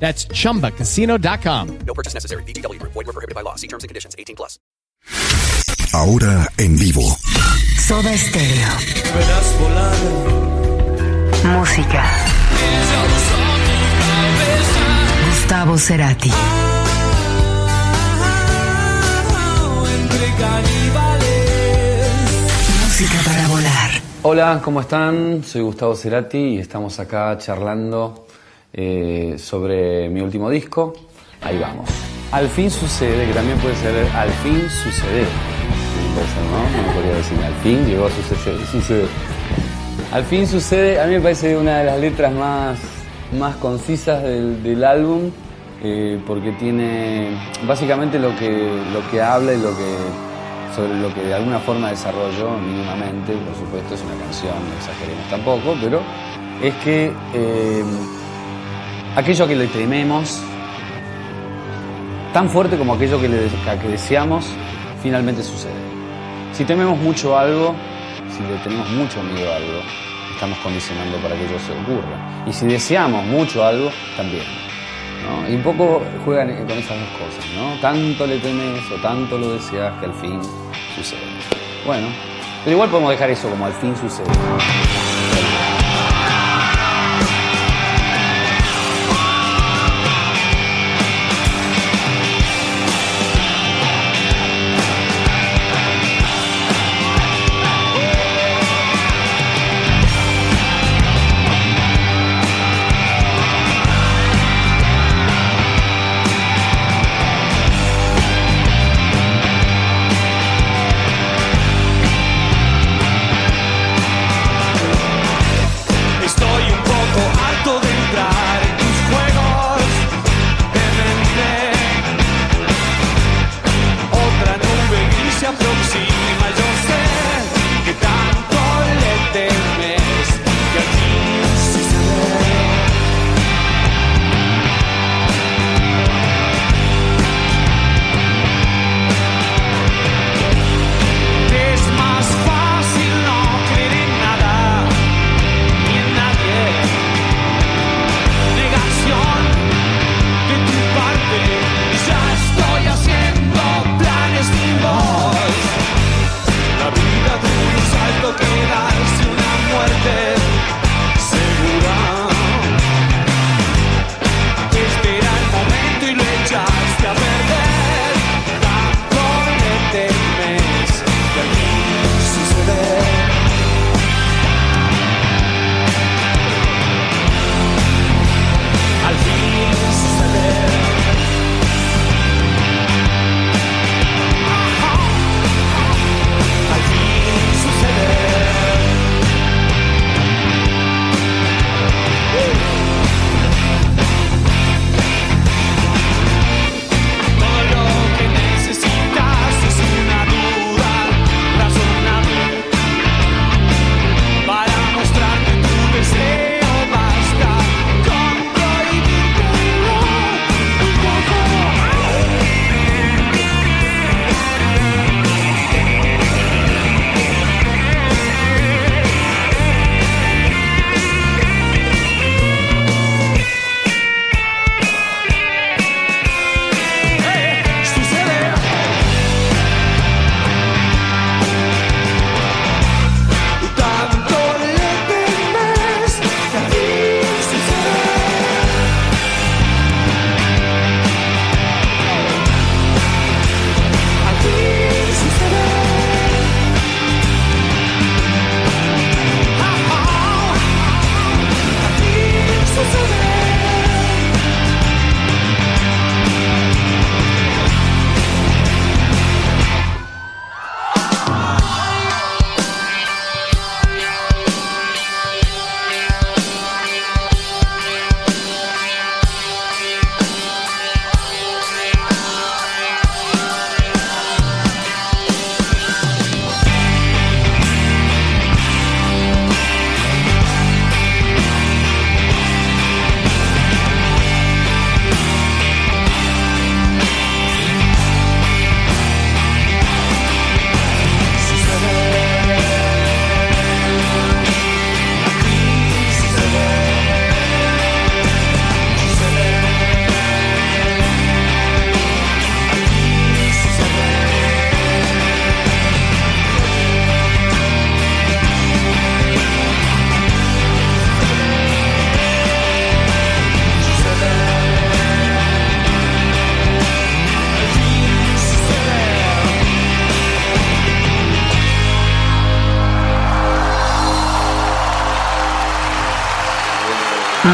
That's chumbacasino.com. No purchase necessary. VGW Group. Void were prohibited by law. See terms and conditions. 18 plus. Ahora en vivo. Soda Stereo. Música. Gustavo Cerati. Música para volar. Hola, ¿cómo están? Soy Gustavo Cerati y estamos acá charlando eh, sobre mi último disco. Ahí vamos. Al fin sucede, que también puede ser al fin sucede. ¿no? No podría decir al fin llegó a suceder. sucede. Al fin sucede, a mí me parece una de las letras más, más concisas del, álbum, eh, porque tiene básicamente lo que, lo que habla y lo que, sobre lo que de alguna forma desarrolló mínimamente, por supuesto es una canción, no exageremos tampoco, pero es que eh, aquello que le tememos, tan fuerte como aquello que, le, que deseamos, finalmente sucede. Si tememos mucho algo, si le tenemos mucho miedo a algo, estamos condicionando para que ello se ocurra. Y si deseamos mucho algo, también. Y un poco juegan con esas dos cosas, ¿no? Tanto le temes o tanto lo deseas que al fin sucede. Bueno, pero igual podemos dejar eso como al fin sucede.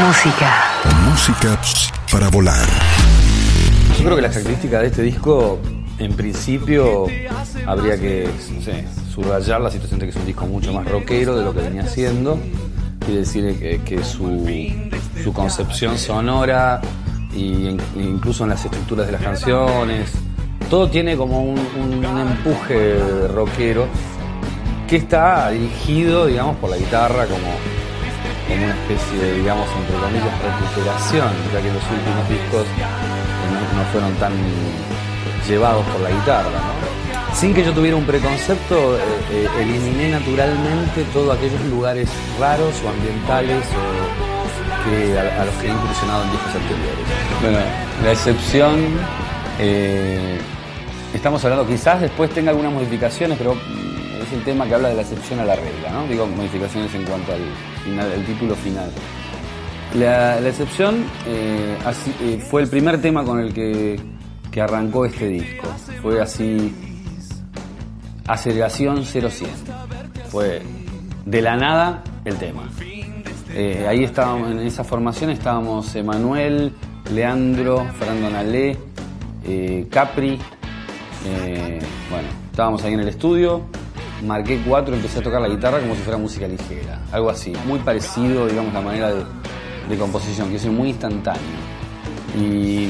Música. Música para volar. Yo creo que las características de este disco, en principio, habría que no sé, subrayar la situación de que es un disco mucho más rockero de lo que venía haciendo y decir que, que su, su concepción sonora y en- incluso en las estructuras de las canciones, todo tiene como un, un- un empuje rockero que está dirigido, digamos, por la guitarra como, una especie de, digamos, entre comillas, recuperación, ya que los últimos discos no, fueron tan llevados por la guitarra. Sin que yo tuviera un preconcepto, eh, eh, eliminé naturalmente todos aquellos lugares raros o ambientales o que a, los que he incursionado en discos anteriores. Bueno, la excepción, eh, estamos hablando, quizás después tenga algunas modificaciones, pero es el tema que habla de la excepción a la regla, ¿no? Digo, modificaciones en cuanto al final, el título final. La, la excepción eh, así- eh, fue el primer tema con el que, que arrancó este disco. Fue así, aceleración 0-100. Fue de la nada el tema. Eh, ahí estábamos, en esa formación estábamos Emanuel, Leandro, Fernando Nalé, eh, Capri. eh, bueno, estábamos ahí en el estudio, marqué cuatro, empecé a tocar la guitarra como si fuera música ligera, algo así, muy parecido, digamos, la manera de, composición, que es muy instantáneo. Y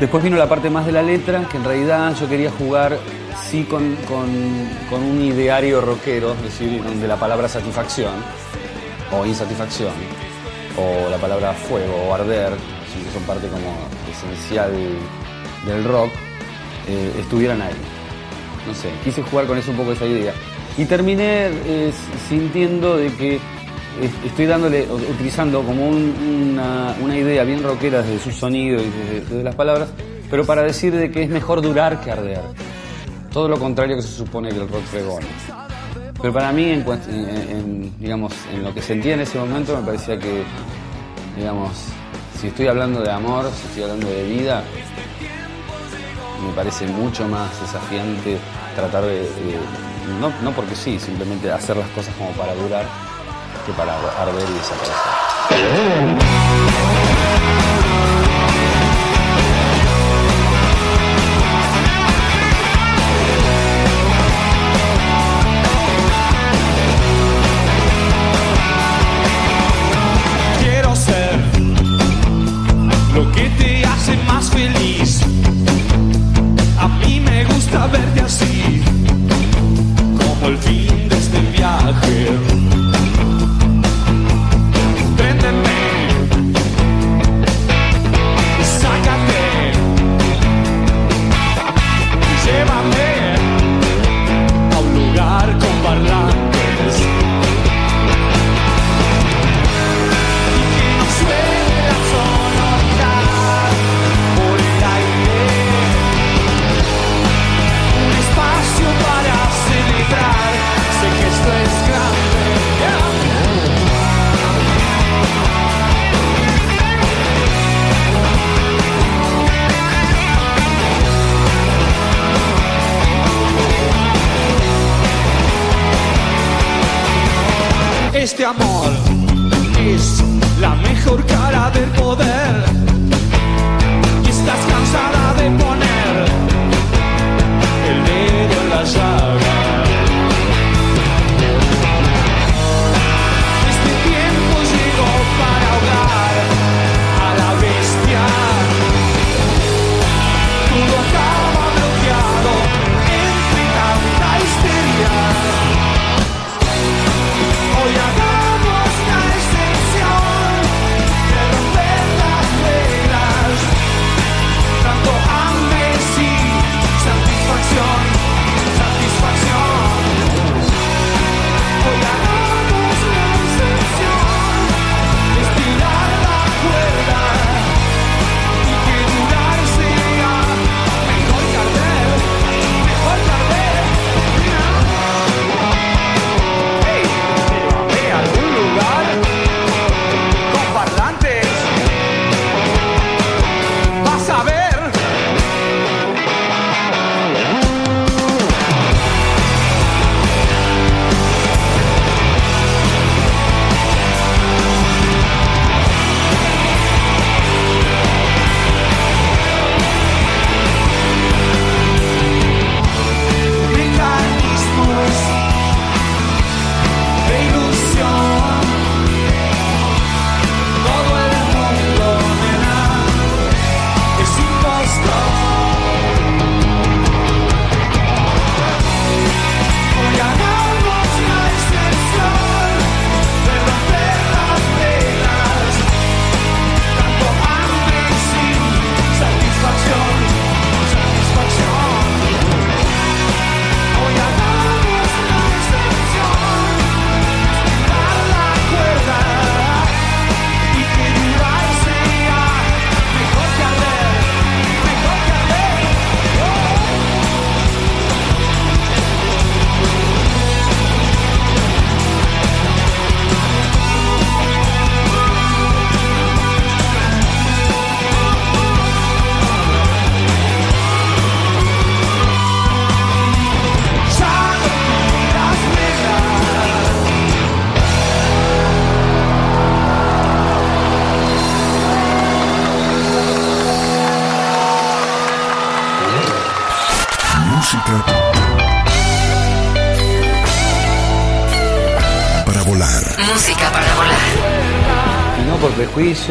después vino la parte más de la letra, que en realidad yo quería jugar sí con, con- un ideario rockero, es decir, donde la palabra satisfacción o insatisfacción, o la palabra fuego o arder, que son parte como esencial del rock, eh, estuvieran ahí. No sé, quise jugar con eso un poco esa idea. Y terminé eh, sintiendo de que es- estoy dándole, utilizando como un- una, una idea bien rockera desde su sonido y desde las palabras, pero para decir de que es mejor durar que arder. Todo lo contrario que se supone que el rock pregona. Pero para mí, en- en, digamos, en lo que sentía en ese momento, me parecía que, digamos, si estoy hablando de amor, si estoy hablando de vida, me parece mucho más desafiante tratar de, no, no porque sí, simplemente hacer las cosas como para durar que para arder y desaparecer.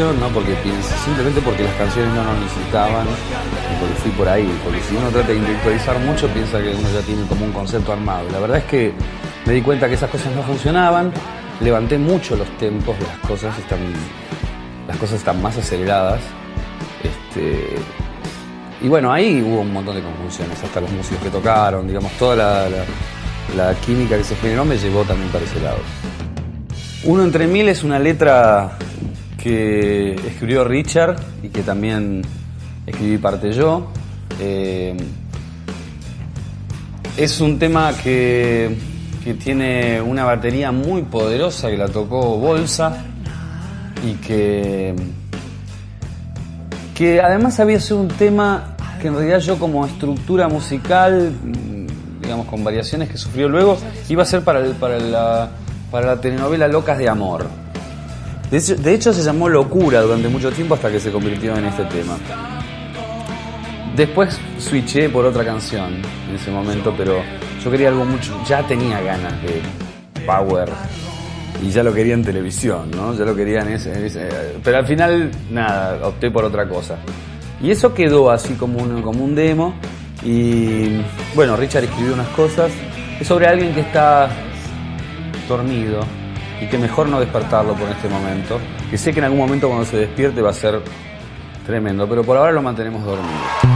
No porque simplemente porque las canciones no nos necesitaban y porque fui por ahí. Porque si uno trata de intelectualizar mucho, piensa que uno ya tiene como un concepto armado. La verdad es que me di cuenta que esas cosas no funcionaban, levanté mucho los tempos de las cosas, están, las cosas están más aceleradas. Este, y bueno, ahí hubo un montón de confusiones, hasta los músicos que tocaron, digamos, toda la, la- la química que se generó me llevó también para ese lado. Uno entre mil es una letra que escribió Richard y que también escribí parte yo. Eh, es un tema que, que tiene una batería muy poderosa que la tocó Bolsa y que, que además había sido un tema que en realidad yo como estructura musical, digamos con variaciones que sufrió luego, iba a ser para, el- para, la, para la telenovela Locas de Amor. De hecho, se llamó Locura durante mucho tiempo hasta que se convirtió en este tema. Después switché por otra canción en ese momento, pero yo quería algo mucho, ya tenía ganas de power y ya lo quería en televisión, ¿no? Ya lo quería en ese, en ese- pero al final nada, opté por otra cosa. Y eso quedó así como un, como un demo y bueno, Richard escribió unas cosas. Es sobre alguien que está dormido y que mejor no despertarlo por este momento. Que sé que en algún momento cuando se despierte va a ser tremendo, pero por ahora lo mantenemos dormido.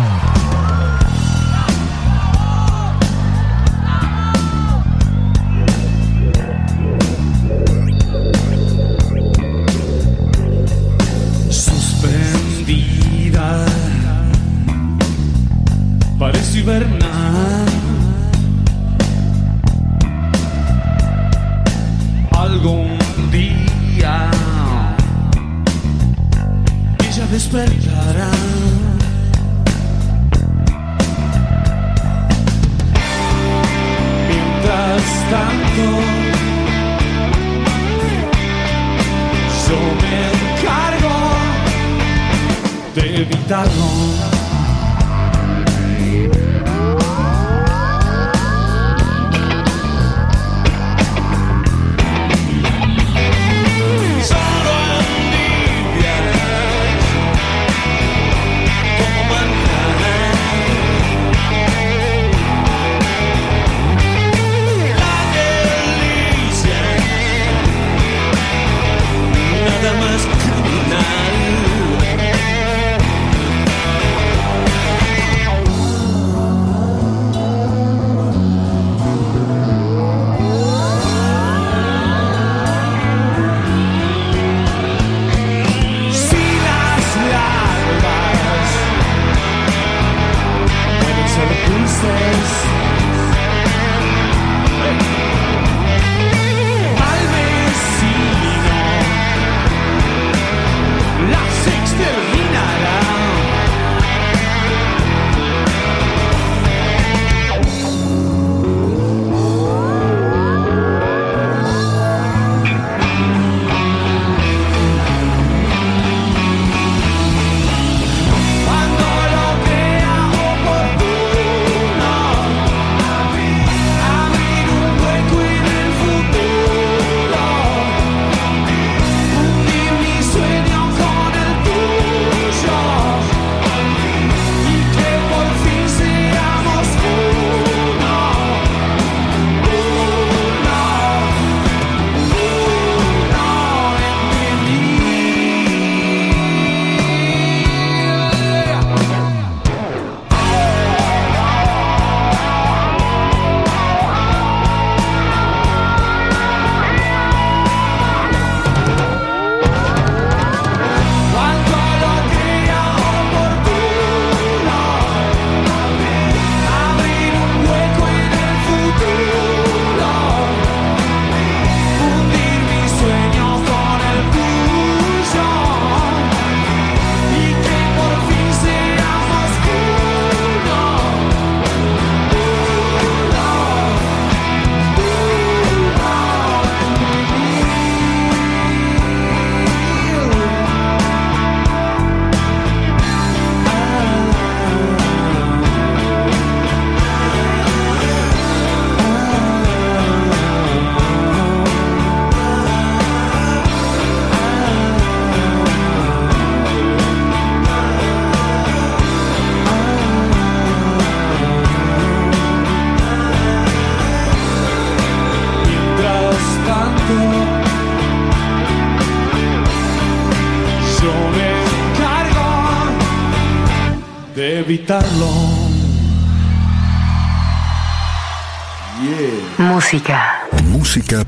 Música. Música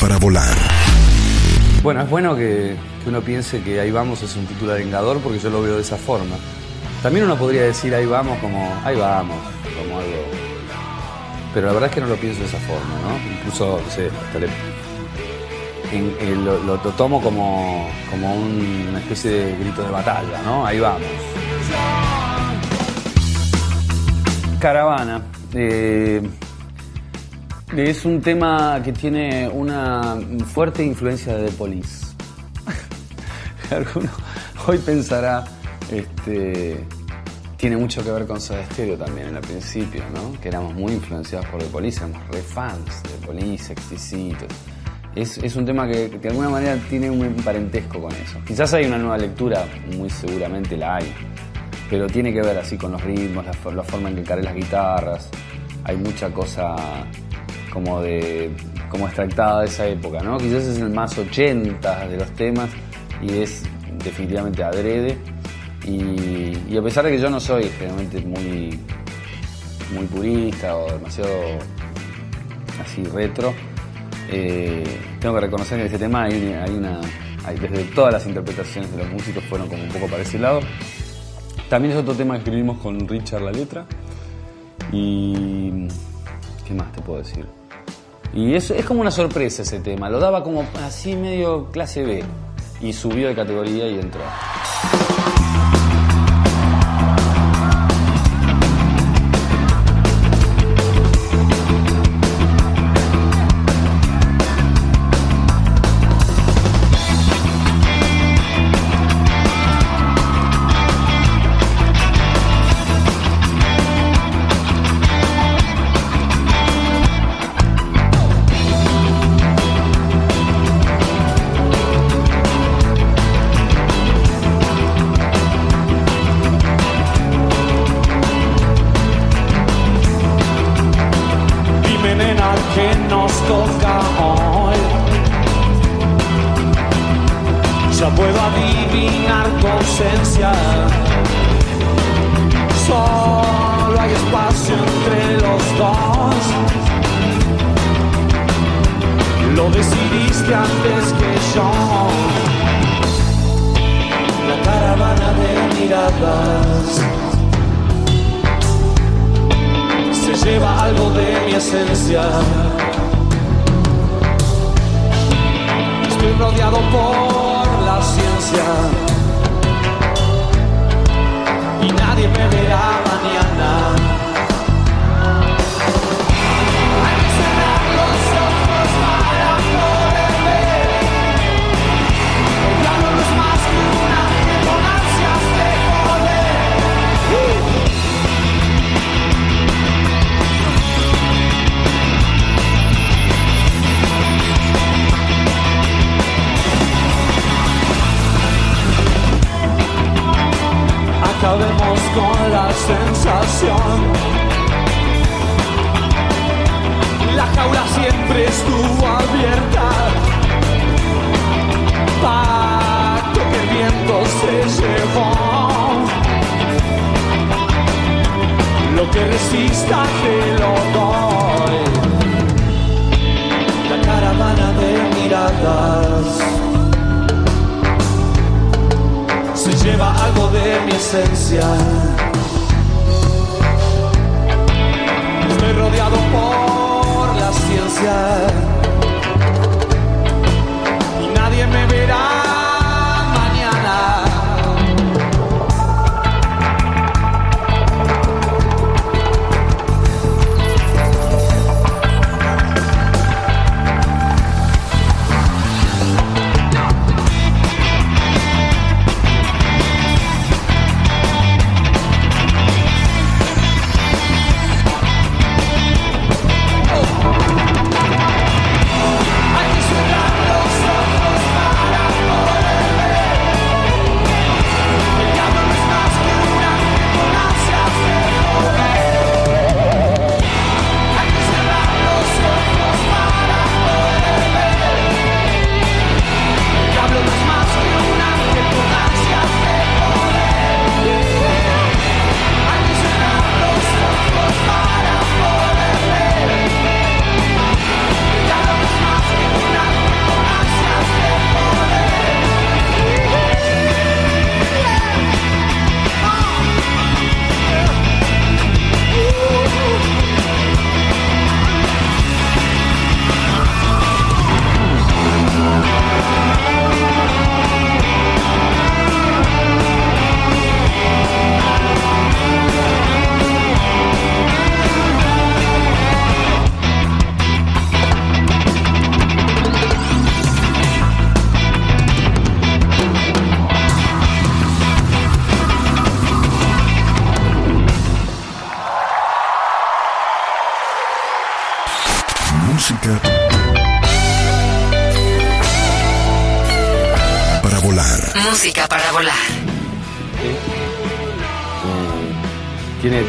para volar. Bueno, es bueno que, que uno piense que Ahí vamos es un título vengador porque yo lo veo de esa forma. También uno podría decir Ahí vamos como Ahí vamos, como algo... Pero la verdad es que no lo pienso de esa forma, ¿no? Incluso, no sé, hasta le- en- en lo, lo- lo tomo como, como un- una especie de grito de batalla, ¿no? Ahí vamos. Caravana. eh, es un tema que tiene una fuerte influencia de The Police. Alguno hoy pensará, este, tiene mucho que ver con Soda Stereo también en el principio, ¿no? Que éramos muy influenciados por The Police, éramos re fans de The Police, exquisitos. Es, es un tema que, que de alguna manera tiene un parentesco con eso. Quizás hay una nueva lectura, muy seguramente la hay, pero tiene que ver así con los ritmos, la, la forma en que encaré las guitarras. Hay mucha cosa como de como extractada de esa época, ¿no? Quizás es el más 80 de los temas y es definitivamente adrede. Y, a pesar de que yo no soy generalmente muy, muy purista o demasiado así retro, eh, tengo que reconocer que en este tema hay, hay una. hay- desde todas las interpretaciones de los músicos fueron como un poco para ese lado. También es otro tema que escribimos con Richard la letra. Y. ¿Qué más te puedo decir? Y es, es como una sorpresa ese tema. Lo daba como así medio clase B. Y subió de categoría y entró. Lo que resista te lo doy. La caravana de miradas. se lleva algo de mi esencia. Estoy rodeado por la ciencia y nadie me verá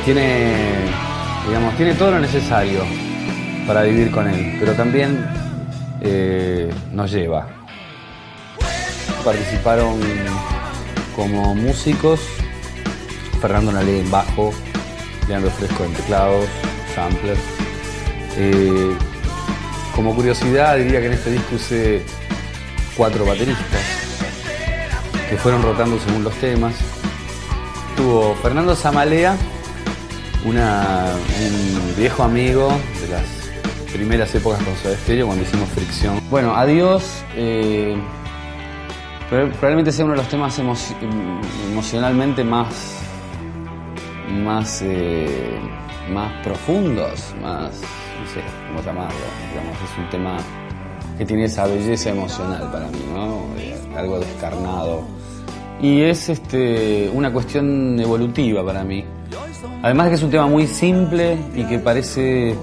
tiene, digamos, tiene todo lo necesario para vivir con él, pero también eh, nos lleva. Participaron como músicos Fernando Nalé en bajo, Leandro Fresco en teclados, sampler. Eh, como curiosidad diría que en este disco usé cuatro bateristas que fueron rotando según los temas. Tuvo Fernando Zamalea, una- un viejo amigo de las primeras épocas con Soda Stereo cuando hicimos Fricción. Bueno, Adiós eh, prob- probablemente sea uno de los temas emoci- em- emocionalmente más más eh, más profundos, más no sé cómo llamarlo. Es un tema que tiene esa belleza emocional para mí, ¿no? Eh, algo descarnado. Y es este, una cuestión evolutiva para mí. Además de que es un tema muy simple y que parece,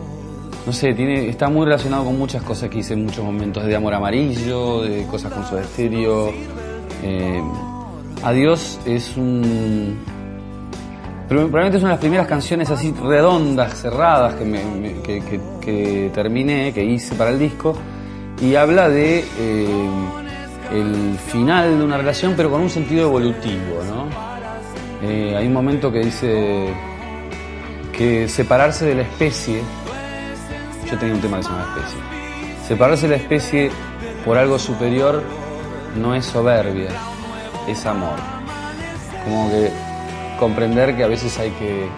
no sé, tiene, está muy relacionado con muchas cosas que hice en muchos momentos, de amor amarillo, de cosas con su estéreo. Eh, Adiós es un, probablemente es una de las primeras canciones así redondas, cerradas que, me- terminé, que hice para el disco, y habla de eh, el final de una relación, pero con un sentido evolutivo, ¿no? Eh, hay un momento que dice que separarse de la especie, yo tenía un tema que se llama especie, separarse de la especie por algo superior no es soberbia, es amor. Como que comprender que a veces hay que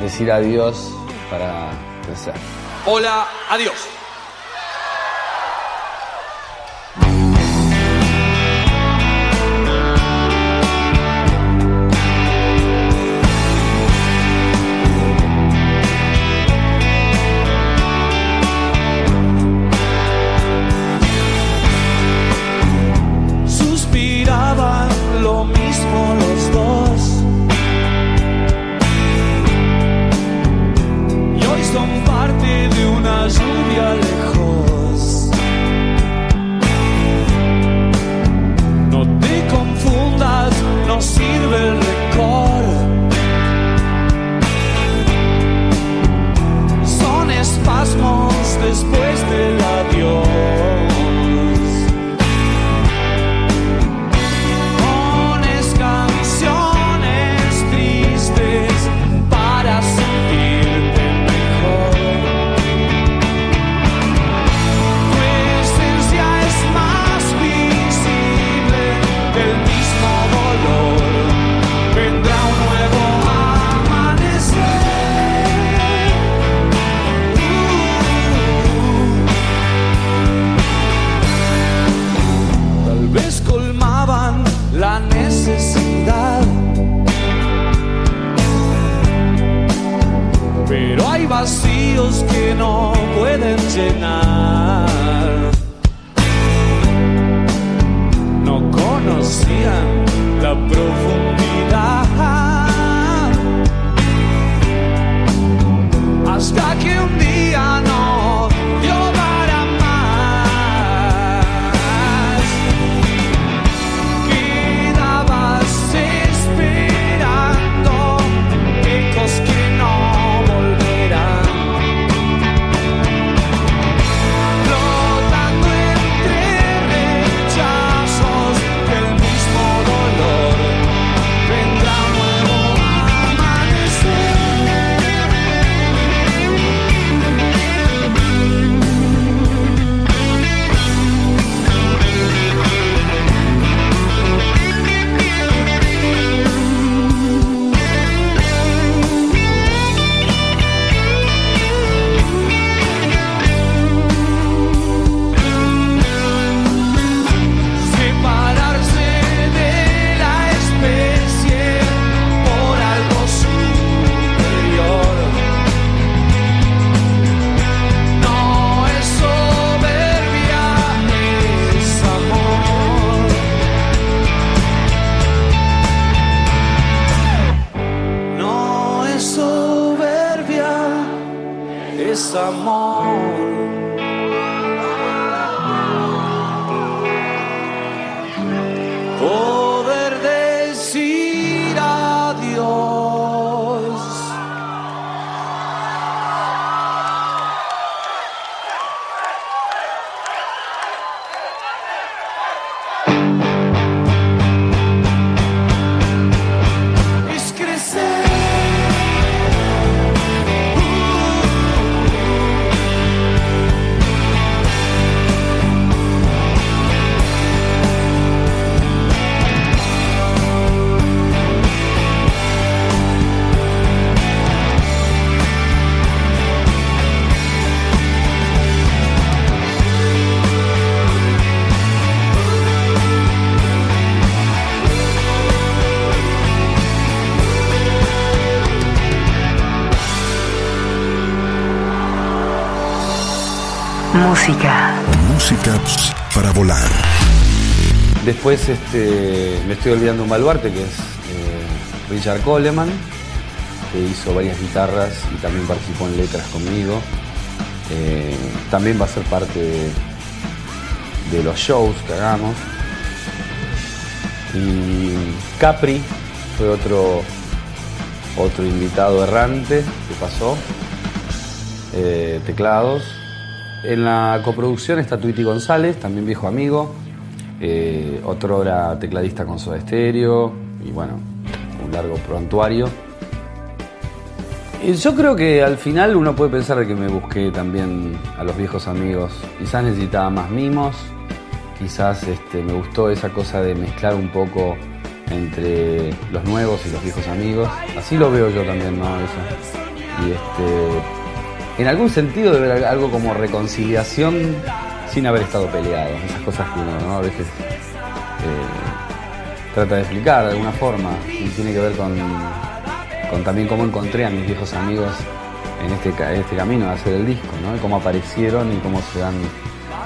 decir adiós para crecer. Hola, adiós. Hay vacíos que no pueden llenar. No conocían la profundidad. Hasta Música. Música para volar. Después este, me estoy olvidando un baluarte que es eh, Richard Coleman, que hizo varias guitarras y también participó en letras conmigo. Eh, también va a ser parte de, de los shows que hagamos. Y Capri fue otro, otro invitado errante que pasó. Eh, teclados. En la coproducción está Twitty González, también viejo amigo. Eh, otro era tecladista con Soda Stereo. Y bueno, un largo prontuario. Yo creo que al final uno puede pensar que me busqué también a los viejos amigos. Quizás necesitaba más mimos, quizás este, me gustó esa cosa de mezclar un poco entre los nuevos y los viejos amigos. Así lo veo yo también, ¿no? Y este, en algún sentido debe haber algo como reconciliación sin haber estado peleados. Esas cosas que uno ¿no? a veces eh, trata de explicar de alguna forma. Y tiene que ver con, también cómo encontré a mis viejos amigos en este, este camino de hacer el disco, ¿no? Cómo aparecieron y cómo se dan.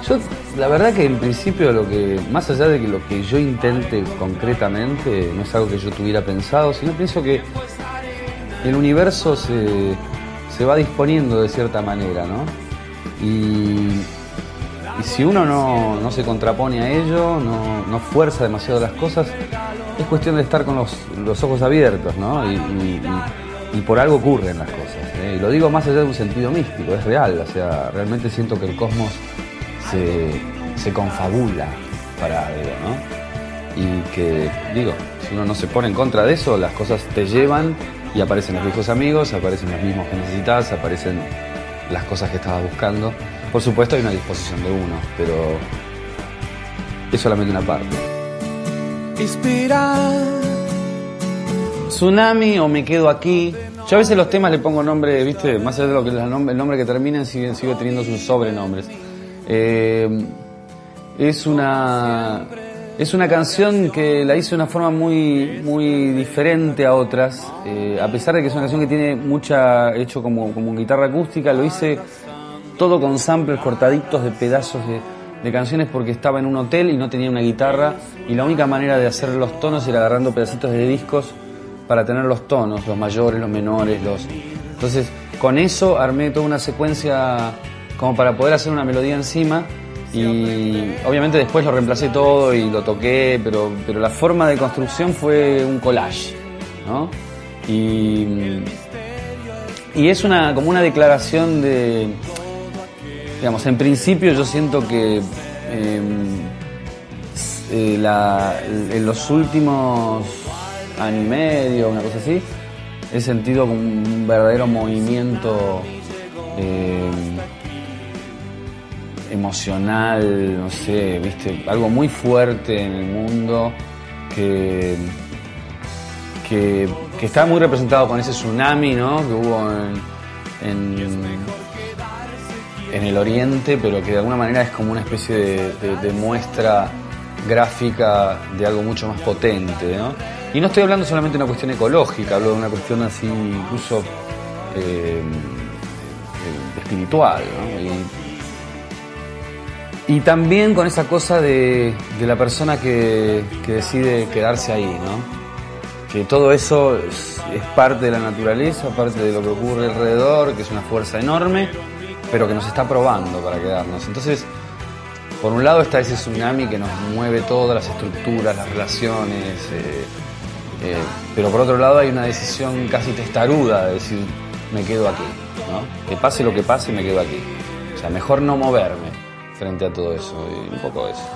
Yo, la verdad que en principio lo que, más allá de que lo que yo intente concretamente, no es algo que yo tuviera pensado, sino pienso que el universo se, se va disponiendo de cierta manera, ¿no? Y, si uno no, no se contrapone a ello, no, no fuerza demasiado las cosas, es cuestión de estar con los, los ojos abiertos, ¿no? Y por algo ocurren las cosas. ¿eh? Y lo digo más allá de un sentido místico, es real, o sea, realmente siento que el cosmos se, se confabula para algo, ¿no? Y que, digo, si uno no se pone en contra de eso, las cosas te llevan y aparecen los viejos amigos, aparecen los mismos que necesitas, aparecen las cosas que estabas buscando. Por supuesto hay una disposición de uno, pero es solamente una parte. Tsunami o me quedo aquí. Yo a veces los temas le pongo nombre, viste, más allá de lo que el nombre, el nombre que terminen, sigue, sigue teniendo sus sobrenombres. Eh, es una es una canción que la hice de una forma muy muy diferente a otras. Eh, a pesar de que es una canción que tiene mucha hecho como como guitarra acústica, lo hice todo con samples cortaditos de pedazos de, de canciones porque estaba en un hotel y no tenía una guitarra y la única manera de hacer los tonos era agarrando pedacitos de discos para tener los tonos, los mayores, los menores, los... Entonces, con eso armé toda una secuencia como para poder hacer una melodía encima y obviamente después lo reemplacé todo y lo toqué, pero, pero la forma de construcción fue un collage, ¿no? Y, y es una, como una declaración de, digamos, en principio yo siento que eh, eh, la- en los últimos año y medio, una cosa así, he sentido un verdadero movimiento eh, emocional, no sé, viste, algo muy fuerte en el mundo que, que, que está muy representado con ese tsunami, ¿no? Que hubo en, en, el oriente, pero que de alguna manera es como una especie de, muestra gráfica de algo mucho más potente, ¿no? Y no estoy hablando solamente de una cuestión ecológica, hablo de una cuestión así incluso eh, eh, espiritual, ¿no? Y también con esa cosa de, la persona que, decide quedarse ahí, ¿no? Que todo eso es, es parte de la naturaleza, parte de lo que ocurre alrededor, que es una fuerza enorme, pero que nos está probando para quedarnos. Entonces, por un lado está ese tsunami que nos mueve todas las estructuras, las relaciones, eh, eh, pero por otro lado hay una decisión casi testaruda de decir, me quedo aquí, ¿no? Que pase lo que pase, me quedo aquí. O sea, mejor no moverme frente a todo eso, y un poco eso.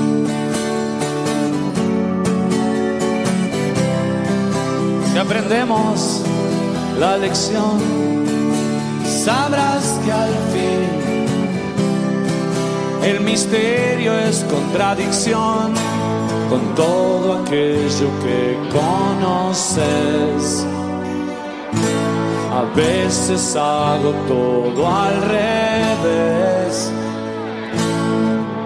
Si aprendemos la lección, sabrás que al fin el misterio es contradicción con todo aquello que conoces. A veces hago todo al revés.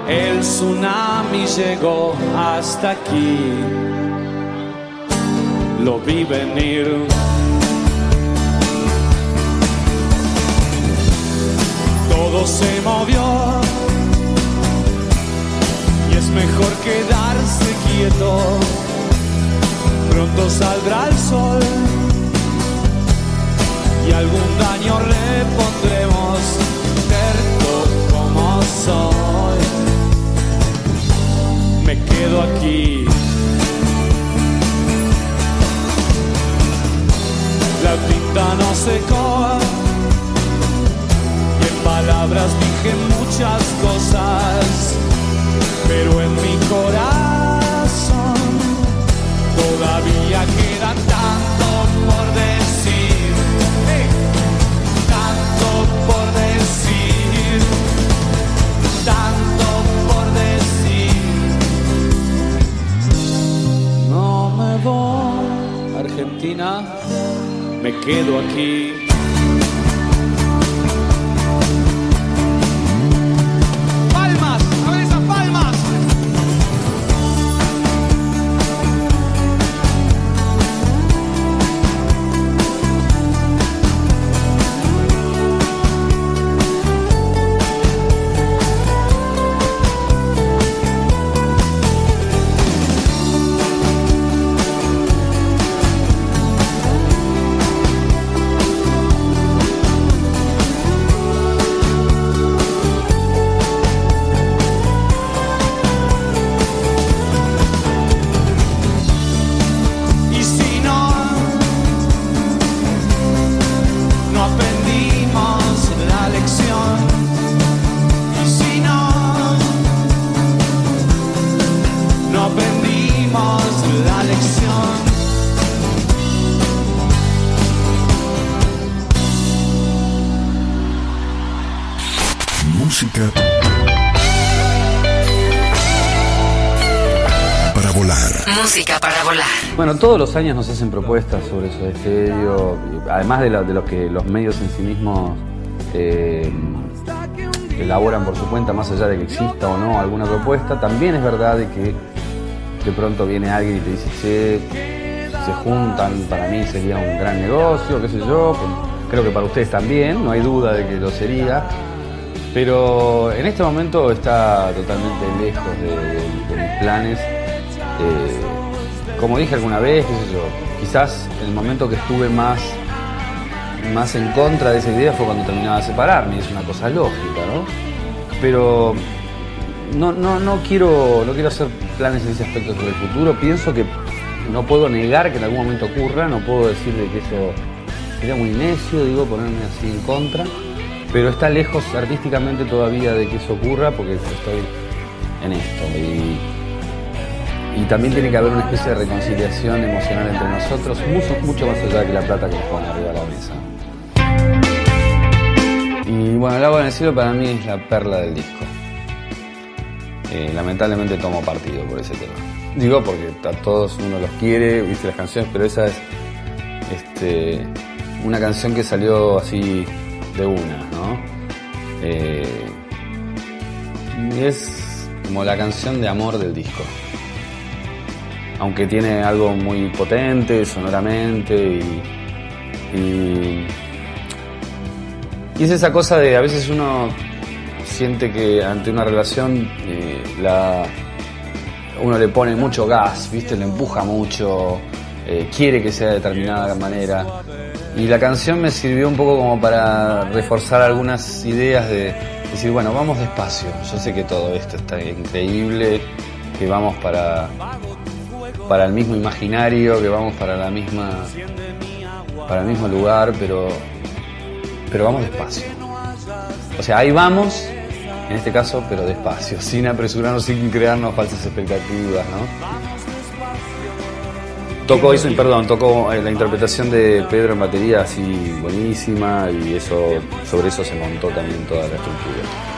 El tsunami llegó hasta aquí. Lo vi venir. Todo se movió. Y es mejor quedarse quieto. Pronto saldrá el sol y algún daño repondremos, terco como soy. Me quedo aquí. La tinta no secó y en palabras dije muchas cosas, pero en mi corazón todavía queda tanto por decir. Tanto por decir, tanto por decir. No me voy, Argentina, me quedo aquí. Bueno, todos los años nos hacen propuestas sobre de estéreo, además de lo, de que los medios en sí mismos eh, elaboran por su cuenta, más allá de que exista o no alguna propuesta, también es verdad de que de pronto viene alguien y te dice, che, se juntan, para mí sería un gran negocio, qué sé yo, creo que para ustedes también, no hay duda de que lo sería, pero en este momento está totalmente lejos de mis planes. Eh, como dije alguna vez, qué sé yo, quizás el momento que estuve más, más en contra de esa idea fue cuando terminaba de separarme, es una cosa lógica, ¿no? Pero no, no, no, quiero, no quiero hacer planes en ese aspecto sobre el futuro. Pienso que no puedo negar que en algún momento ocurra, no puedo decir de que eso sería muy necio, digo, ponerme así en contra. Pero está lejos artísticamente todavía de que eso ocurra porque estoy en esto. Y también tiene que haber una especie de reconciliación emocional entre nosotros, mucho, mucho más allá que la plata que nos pone arriba de la mesa. Y bueno, el agua en el cielo para mí es la perla del disco. Eh, lamentablemente tomo partido por ese tema. Digo porque a todos uno los quiere, viste las canciones, pero esa es este, una canción que salió así de una, ¿no? Eh, es como la canción de amor del disco. Aunque tiene algo muy potente sonoramente y, y, es esa cosa de a veces uno siente que ante una relación eh, la, uno le pone mucho gas, ¿viste? Le empuja mucho, eh, quiere que sea de determinada manera. Y la canción me sirvió un poco como para reforzar algunas ideas de decir, bueno, vamos despacio. Yo sé que todo esto está increíble, que vamos para, para el mismo imaginario, que vamos para la misma para el mismo lugar, pero pero vamos despacio. O sea, ahí vamos, en este caso, pero despacio, sin apresurarnos, sin crearnos falsas expectativas, ¿no? Tocó eso, perdón, tocó eh, la interpretación de Pedro en batería así buenísima y eso sobre eso se montó también toda la estructura.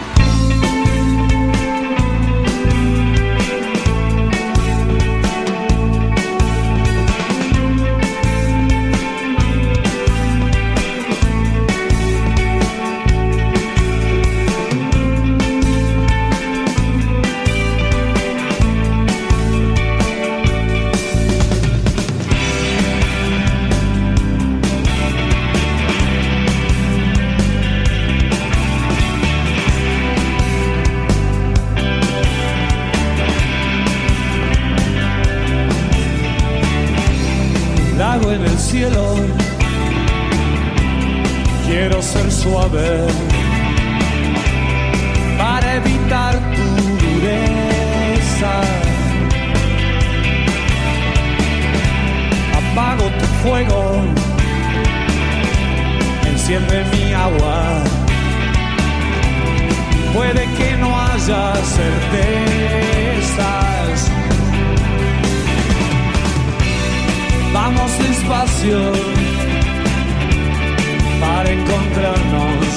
Cielo, quiero ser suave para evitar tu dureza. Apago tu fuego, enciende mi agua. Puede que no haya certezas. Vamos despacio para encontrarnos.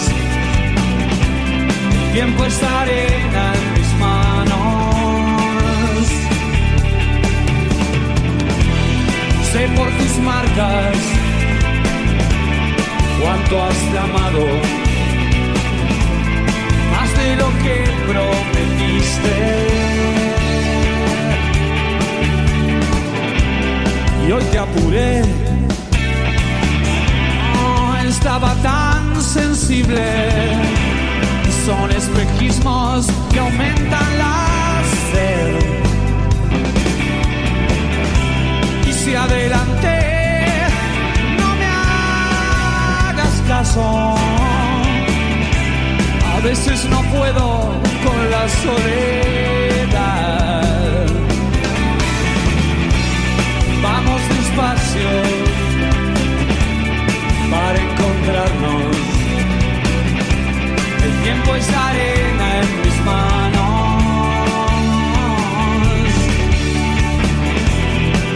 Tiempo es arena en mis manos. Sé por tus marcas cuánto has amado. Más de lo que prometiste. Y hoy te apuré. Estaba tan sensible. Son espejismos que aumentan la sed. Y si adelante no me hagas caso. A veces no puedo con la soledad. espacio para encontrarnos. El tiempo es arena en mis manos.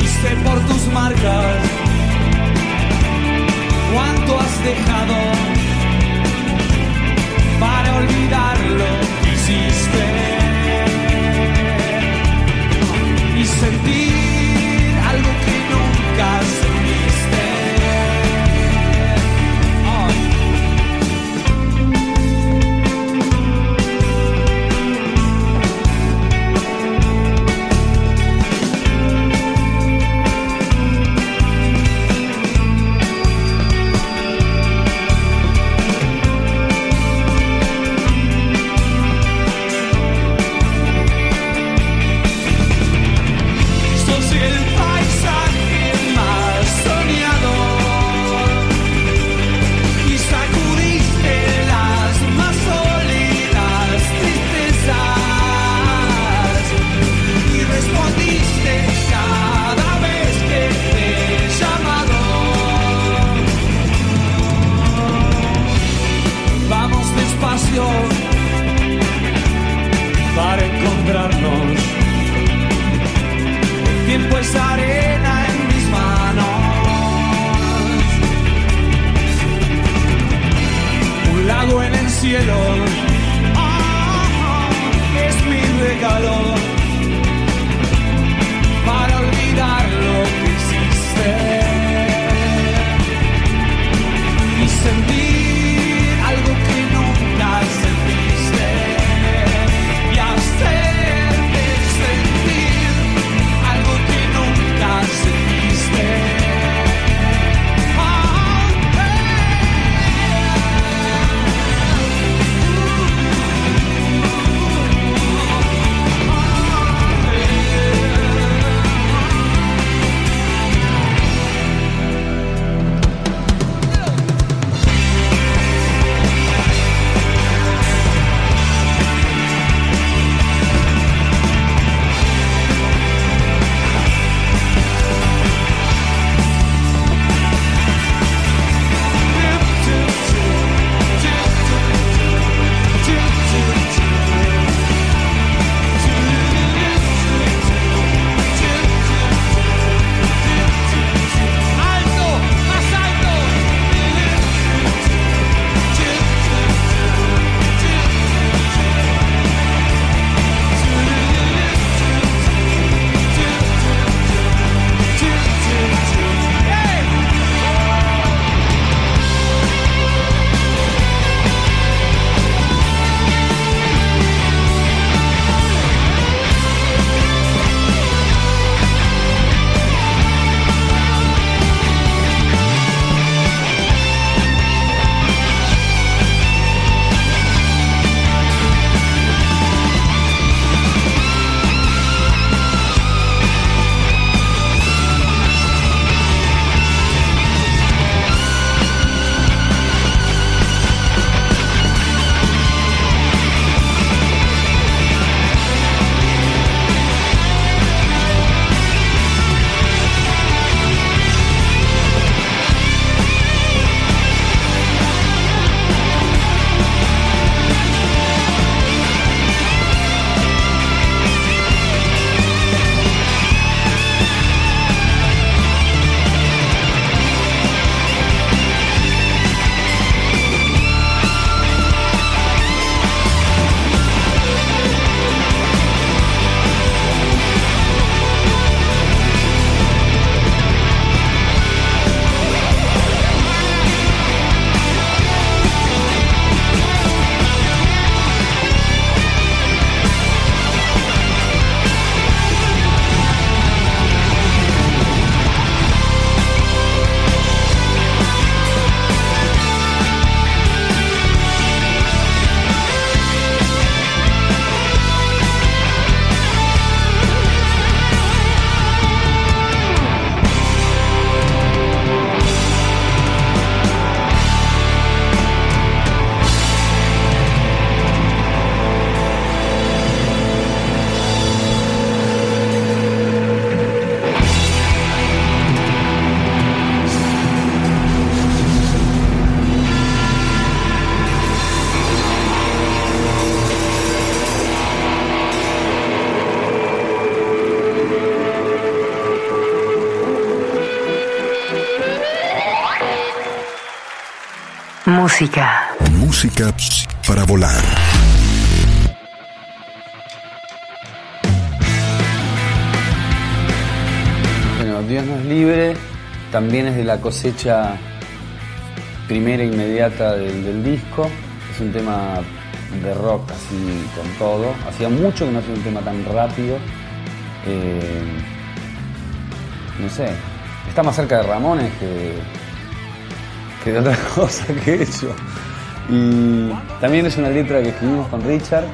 Y sé por tus marcas cuánto has dejado para olvidar lo que hiciste y sentir algo que no Música. Música para volar. Bueno, Dios nos libre también es de la cosecha primera inmediata del, del disco. Es un tema de rock así con todo. Hacía mucho que no hacía un tema tan rápido. Eh, no sé, está más cerca de Ramones que, que de otra cosa que he hecho. Y también es una letra que escribimos con Richard.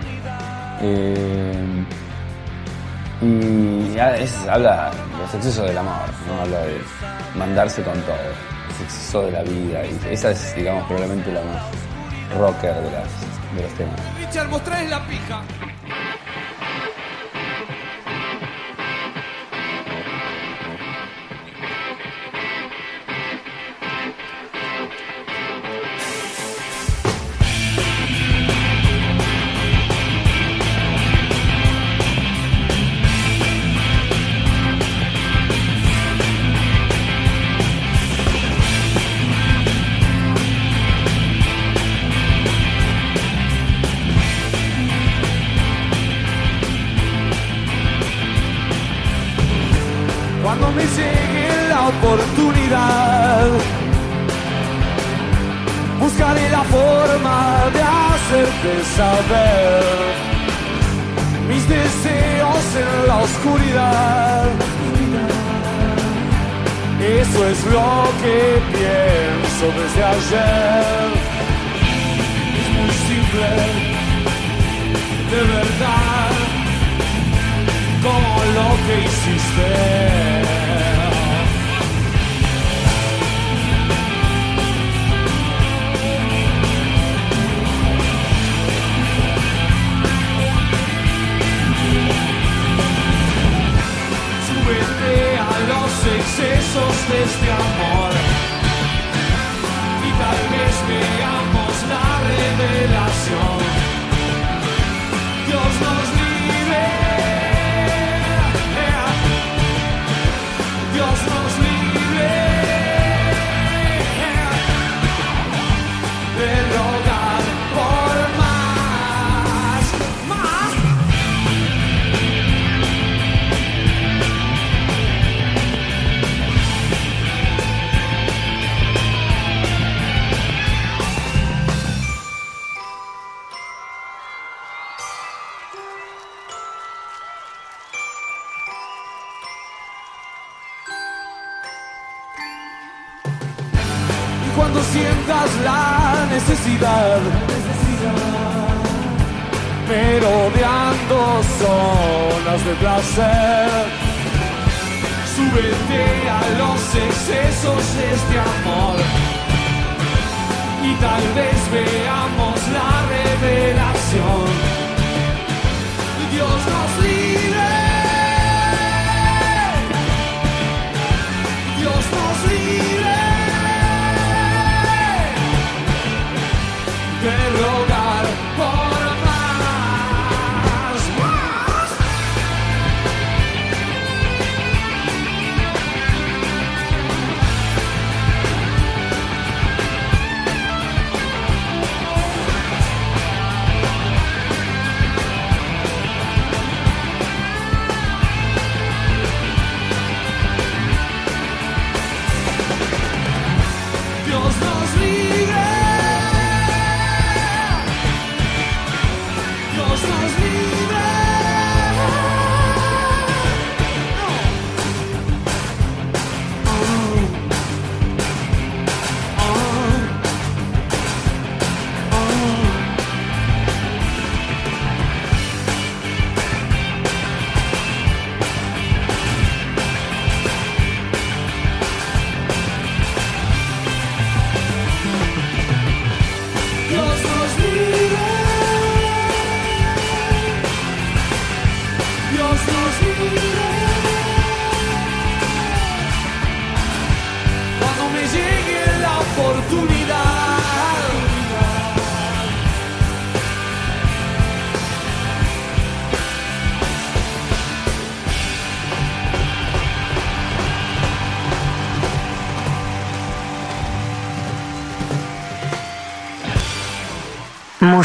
eh, y habla de los excesos del amor, ¿no? habla de mandarse con todo, los excesos de la vida. Y esa es, digamos, probablemente la más rocker de, las, de los temas. Richard, mostrás la pija. Hacerte saber mis deseos en la oscuridad. Eso es lo que pienso desde ayer. Es muy simple, de verdad como lo que hiciste. Excesos de este amor y tal vez veamos la revelación. Dios nos libre. Dios nos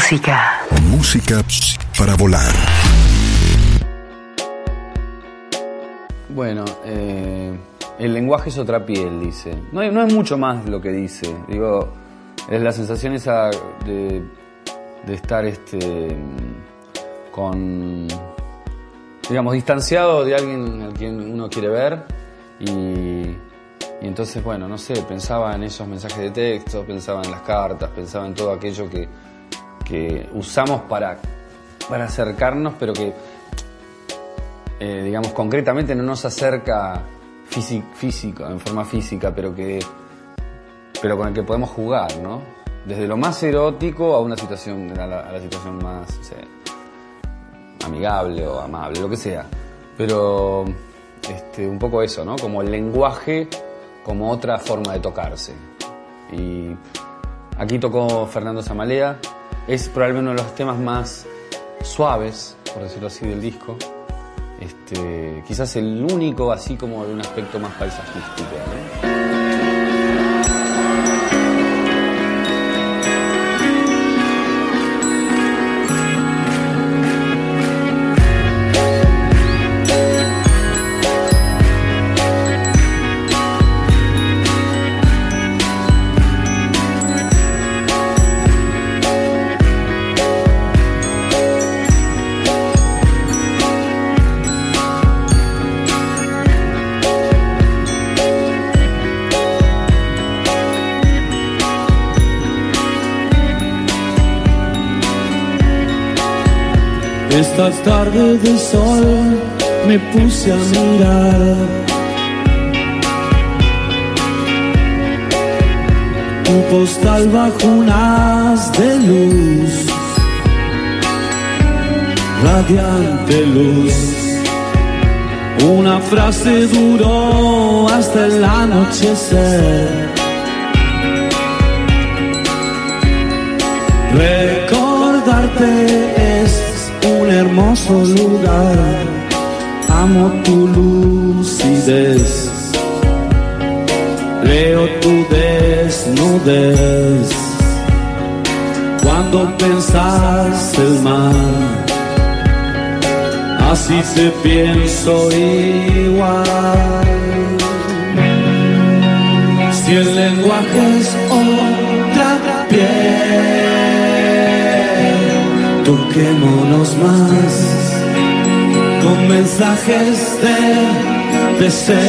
Música. Música para volar. Bueno, eh, el lenguaje es otra piel, dice. No, hay- no es mucho más lo que dice. Digo, es la sensación esa de, de estar este, con, digamos, distanciado de alguien al quien uno quiere ver. Y, y entonces, bueno, no sé, pensaba en esos mensajes de texto, pensaba en las cartas, pensaba en todo aquello que, que usamos para, para acercarnos, pero que eh, digamos, concretamente no nos acerca físi- físico, en forma física, pero que pero con el que podemos jugar, ¿no? Desde lo más erótico a una situación, a la, situación más sé, amigable o amable, lo que sea. Pero este, un poco eso, ¿no? Como el lenguaje como otra forma de tocarse. Y aquí tocó Fernando Zamalea. Es probablemente uno de los temas más suaves, por decirlo así, del disco. Este, quizás el único así como de un aspecto más paisajístico. Esta tarde de sol me puse a mirar tu postal bajo un haz de luz, radiante luz. Una frase duró hasta el anochecer. Recordarte hermoso lugar. Amo tu lucidez. Leo tu desnudez. Cuando pensas el mal, así te pienso igual. Si el lenguaje es otra piel, toquémonos más con mensajes de deseo.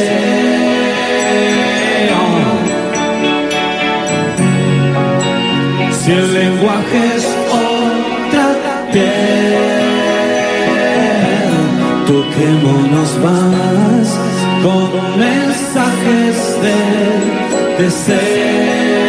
Si el lenguaje es otra piel, toquémonos más con mensajes de deseo.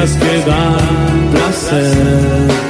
Letras que dan placer.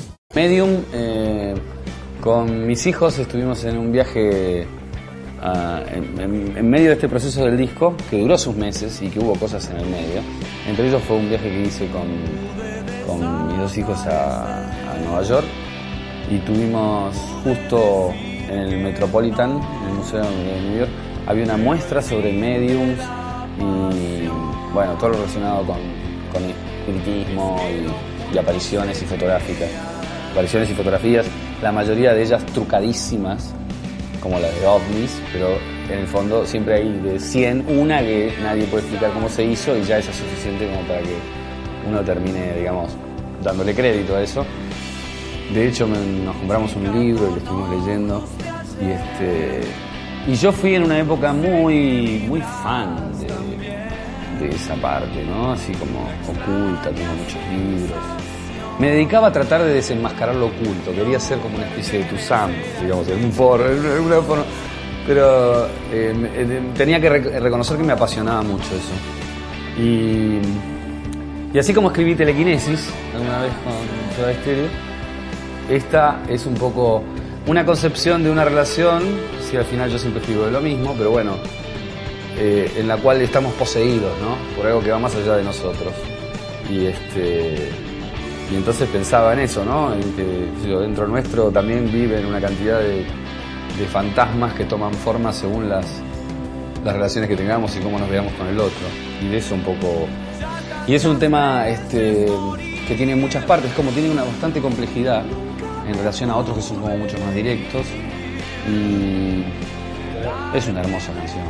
Medium, eh, con mis hijos estuvimos en un viaje ah, en, medio de este proceso del disco, que duró sus meses y que hubo cosas en el medio. Entre ellos fue un viaje que hice con, mis dos hijos a, Nueva York y tuvimos justo en el Metropolitan, en el Museo de New York, había una muestra sobre mediums y bueno, todo lo relacionado con, con espiritismo y, y apariciones y fotográficas. Apariciones y fotografías, la mayoría de ellas trucadísimas, como la de ovnis, pero en el fondo siempre hay de 100 una que nadie puede explicar cómo se hizo y ya es suficiente como para que uno termine, digamos, dándole crédito a eso. De hecho, nos compramos un libro y lo estuvimos leyendo. Y, este, y yo fui en una época muy, muy fan de, de esa parte, ¿no? Así como oculta, tengo muchos libros. Me dedicaba a tratar de desenmascarar lo oculto. Quería ser como una especie de Tuzán, digamos, en un foro, en alguna forma. Pero eh, eh, tenía que rec- reconocer que me apasionaba mucho eso. Y, así como escribí Telequinesis alguna vez con Soda esta es un poco una concepción de una relación, si al final yo siempre escribo de lo mismo, pero bueno, eh, en la cual estamos poseídos, ¿no? Por algo que va más allá de nosotros. Y este y entonces pensaba en eso, ¿no? En que dentro nuestro también viven una cantidad de, de fantasmas que toman forma según las, las relaciones que tengamos y cómo nos veamos con el otro. Y de eso un poco. Y es un tema este, que tiene muchas partes, como tiene una bastante complejidad en relación a otros que son como mucho más directos. Y es una hermosa canción.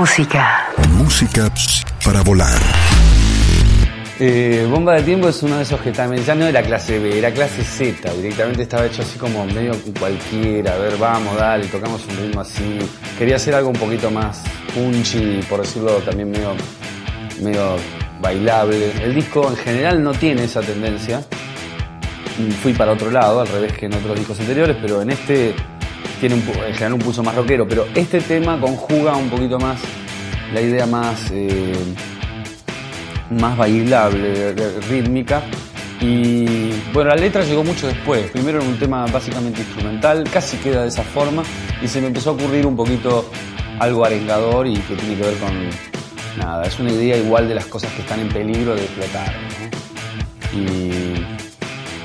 Música. Música para volar. Eh, Bomba de Tiempo es uno de esos que también ya no era clase B, era clase Z. Directamente estaba hecho así como medio cualquiera. A ver, vamos, dale, tocamos un ritmo así. Quería hacer algo un poquito más punchy, por decirlo también medio, medio bailable. El disco en general no tiene esa tendencia. Fui para otro lado, al revés que en otros discos anteriores, pero en este tiene un, un pulso más rockero. Pero este tema conjuga un poquito más la idea más. eh, más bailable, rítmica. Y bueno, la letra llegó mucho después. Primero era un tema básicamente instrumental, casi queda de esa forma, y se me empezó a ocurrir un poquito algo arengador y que tiene que ver con nada. Es una idea igual de las cosas que están en peligro de explotar.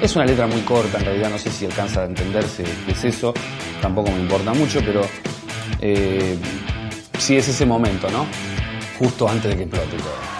Es una letra muy corta, en realidad no sé si alcanza a entenderse qué es eso, tampoco me importa mucho, pero eh, sí es ese momento, ¿no? Justo antes de que explote todo.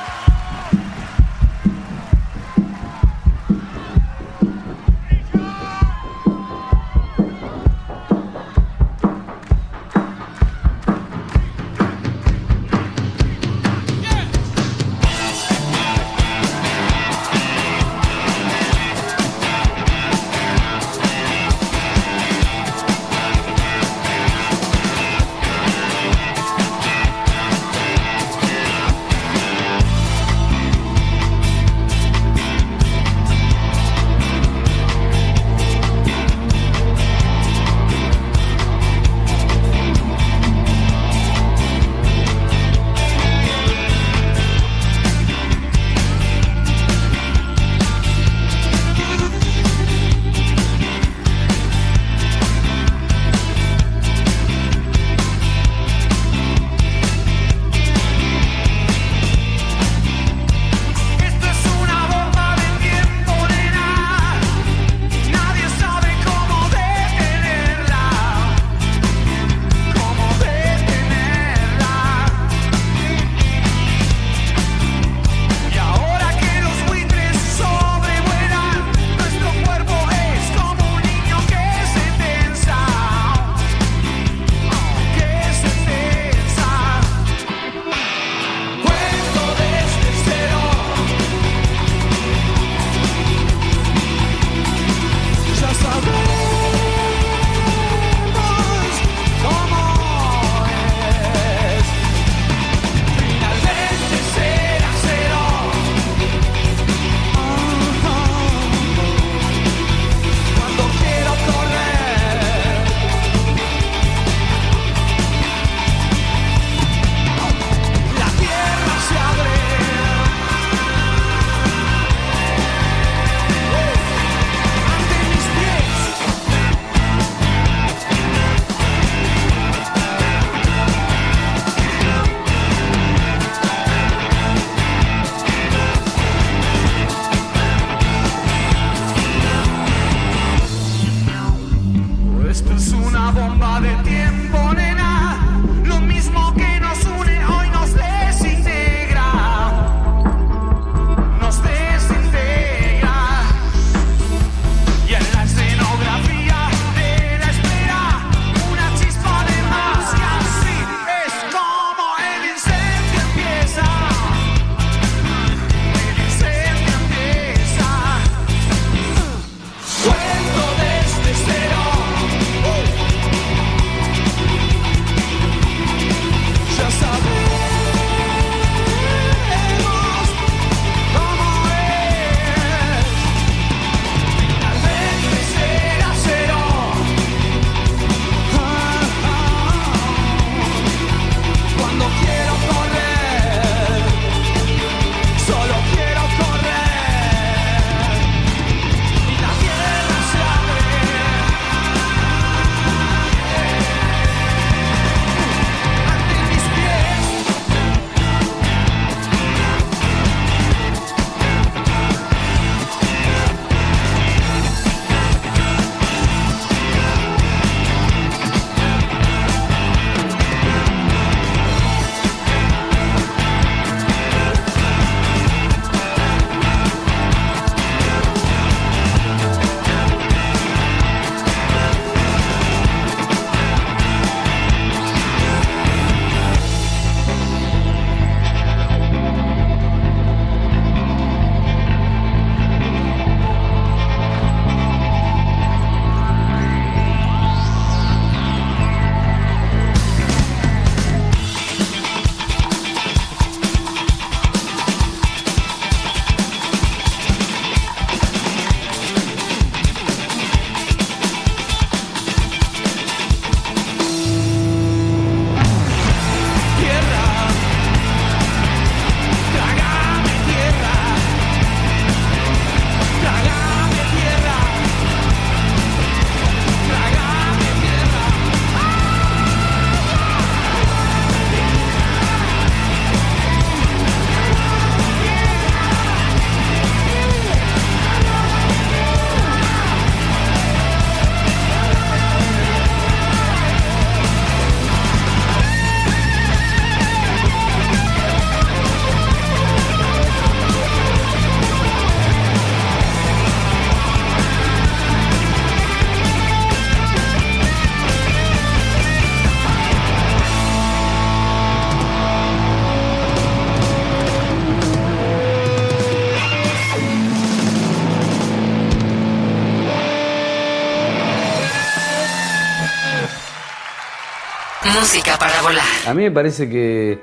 Música para volar. A mí me parece que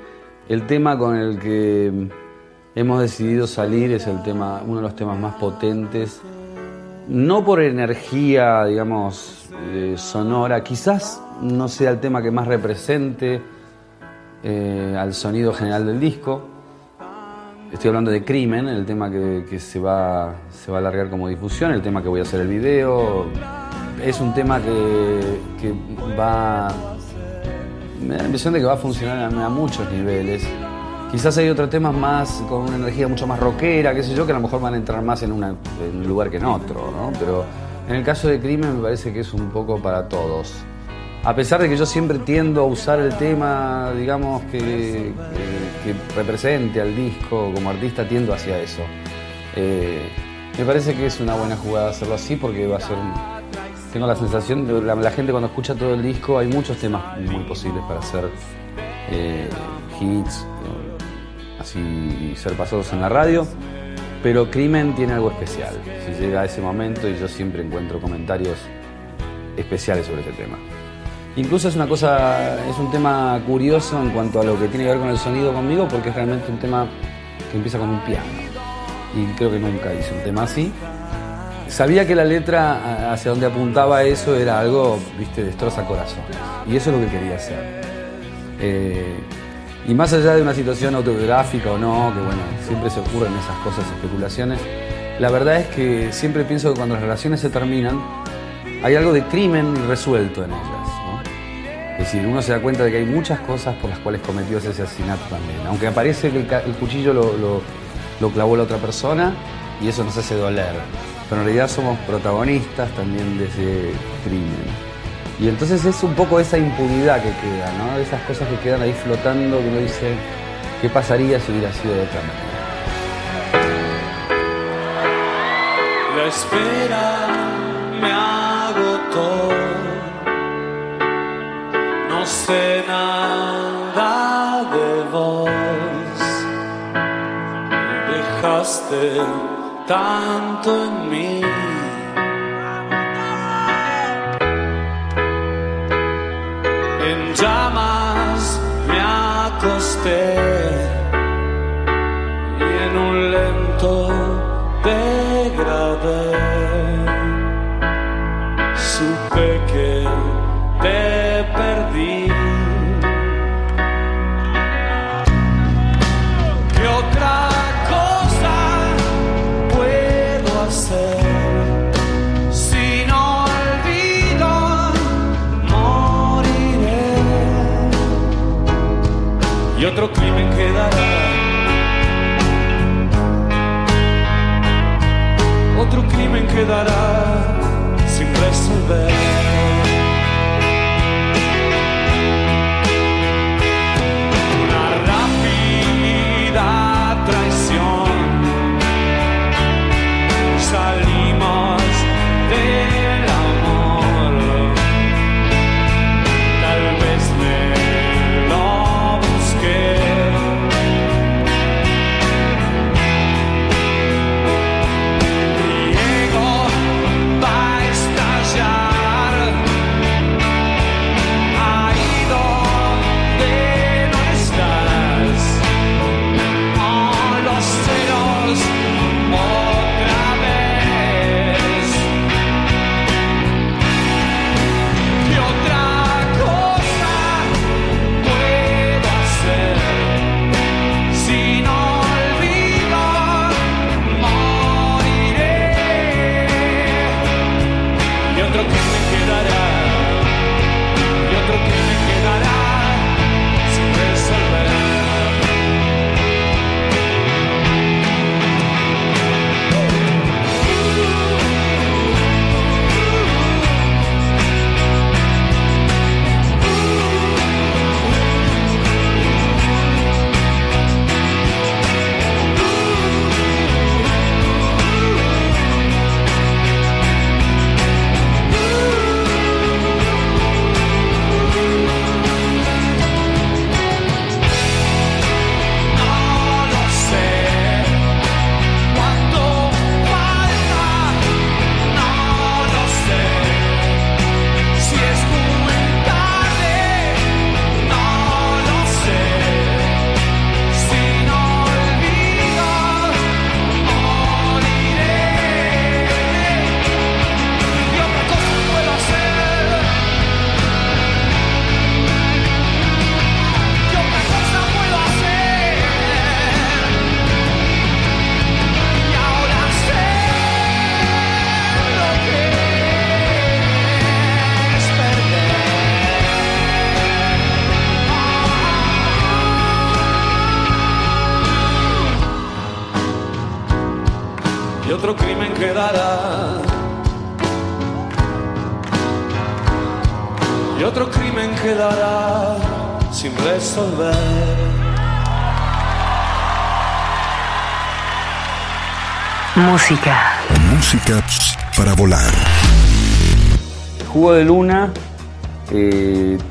el tema con el que hemos decidido salir es el tema, uno de los temas más potentes, no por energía, digamos, eh, sonora, quizás no sea el tema que más represente eh, al sonido general del disco. Estoy hablando de Crimen, el tema que, se, va, se va a alargar como difusión, el tema que voy a hacer el video. Es un tema que va me da la impresión de que va a funcionar a, muchos niveles. Quizás hay otros temas más con una energía mucho más rockera, qué sé yo, que a lo mejor van a entrar más en, un lugar que en otro, ¿no? Pero en el caso de Crimen me parece que es un poco para todos. A pesar de que yo siempre tiendo a usar el tema, digamos, que, que- que represente al disco como artista, tiendo hacia eso. Eh, me parece que es una buena jugada hacerlo así porque va a ser un, tengo la sensación, de la, la gente cuando escucha todo el disco, hay muchos temas muy posibles para hacer eh, hits, así ser pasados en la radio, pero Crimen tiene algo especial. Si llega a ese momento y yo siempre encuentro comentarios especiales sobre ese tema. Incluso es una cosa, es un tema curioso en cuanto a lo que tiene que ver con el sonido conmigo, porque es realmente un tema que empieza con un piano. Y creo que nunca hice un tema así. Sabía que la letra hacia donde apuntaba eso era algo, viste, destroza corazón. Y eso es lo que quería hacer. Eh, y más allá de una situación autobiográfica o no, que bueno, siempre se ocurren esas cosas, especulaciones, la verdad es que siempre pienso que cuando las relaciones se terminan, hay algo de crimen irresuelto en ellas. Es decir, uno se da cuenta de que hay muchas cosas por las cuales cometió ese asesinato también. Aunque aparece que el, cuchillo lo, lo- lo clavó la otra persona y eso nos hace doler. En realidad somos protagonistas también de ese crimen. Y entonces es un poco esa impunidad que queda, ¿no? Esas cosas que quedan ahí flotando, que uno dice, ¿qué pasaría si hubiera sido de otra manera? La espera me agotó. No sé nada de vos. Dejaste tanto en mí. En llamas me acosté crimen quedará sin resolver.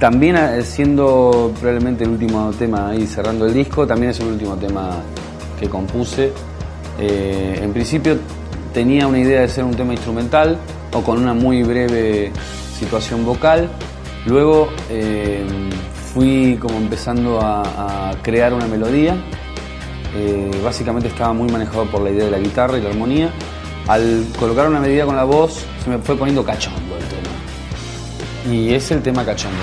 También eh, siendo probablemente el último tema ahí cerrando el disco, también es el último tema que compuse. Eh, en principio tenía una idea de ser un tema instrumental o con una muy breve situación vocal. Luego eh, fui como empezando a, crear una melodía. Básicamente estaba muy manejado por la idea de la guitarra y la armonía. Al colocar una medida con la voz se me fue poniendo cachondo. Y es el tema cachondo